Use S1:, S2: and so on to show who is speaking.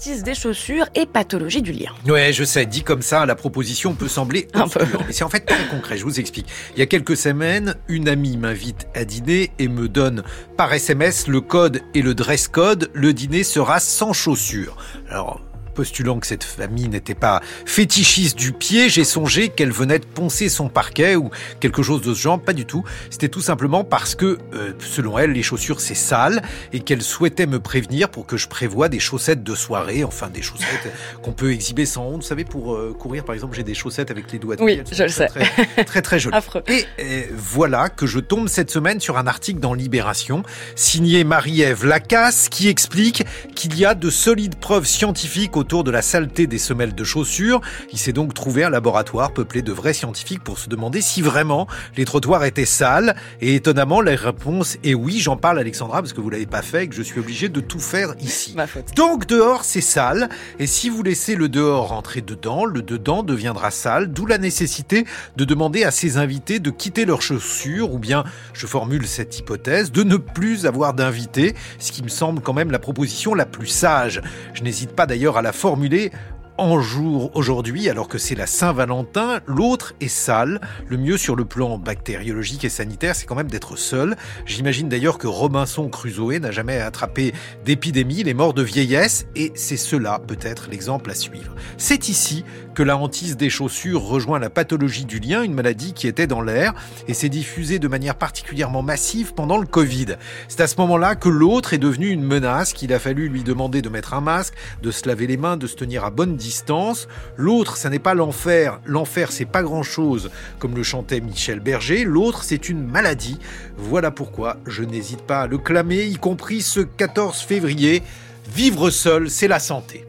S1: des chaussures et pathologie du lien.
S2: Ouais, je sais, dit comme ça, la proposition peut sembler un peu. Mais c'est en fait très concret, je vous explique. Il y a quelques semaines, une amie m'invite à dîner et me donne par SMS le code et le dress code. Le dîner sera sans chaussures. Alors, postulant que cette famille n'était pas fétichiste du pied, j'ai songé qu'elle venait de poncer son parquet ou quelque chose de ce genre. Pas du tout. C'était tout simplement parce que, euh, selon elle, les chaussures c'est sale et qu'elle souhaitait me prévenir pour que je prévoie des chaussettes de soirée, enfin des chaussettes qu'on peut exhiber sans honte. Vous savez, pour euh, courir, par exemple, j'ai des chaussettes avec les doigts de
S1: pied. Oui, je le sais.
S2: Très, très, très, jolies.
S1: Affreux.
S2: Et euh, voilà que je tombe cette semaine sur un article dans Libération, signé Marie-Ève Lacasse, qui explique qu'il y a de solides preuves scientifiques autour de la saleté des semelles de chaussures. Il s'est donc trouvé un laboratoire peuplé de vrais scientifiques pour se demander si vraiment les trottoirs étaient sales. Et étonnamment, la réponse est oui. J'en parle, Alexandra, parce que vous l'avez pas fait et que je suis obligé de tout faire ici. Donc dehors, c'est sale. Et si vous laissez le dehors rentrer dedans, le dedans deviendra sale. D'où la nécessité de demander à ses invités de quitter leurs chaussures, ou bien, je formule cette hypothèse, de ne plus avoir d'invités, ce qui me semble quand même la proposition la plus sage. Je n'hésite pas d'ailleurs à la formuler en jour aujourd'hui, alors que c'est la Saint-Valentin, l'autre est sale. Le mieux sur le plan bactériologique et sanitaire, c'est quand même d'être seul. J'imagine d'ailleurs que Robinson Crusoe n'a jamais attrapé d'épidémie, il est mort de vieillesse, et c'est cela peut-être l'exemple à suivre. C'est ici que la hantise des chaussures rejoint la pathologie du lien, une maladie qui était dans l'air et s'est diffusée de manière particulièrement massive pendant le Covid. C'est à ce moment-là que l'autre est devenu une menace, qu'il a fallu lui demander de mettre un masque, de se laver les mains, de se tenir à bonne distance. L'autre, ça n'est pas l'enfer. L'enfer, c'est pas grand-chose, comme le chantait Michel Berger. L'autre, c'est une maladie. Voilà pourquoi je n'hésite pas à le clamer, y compris ce 14 février. Vivre seul, c'est la santé.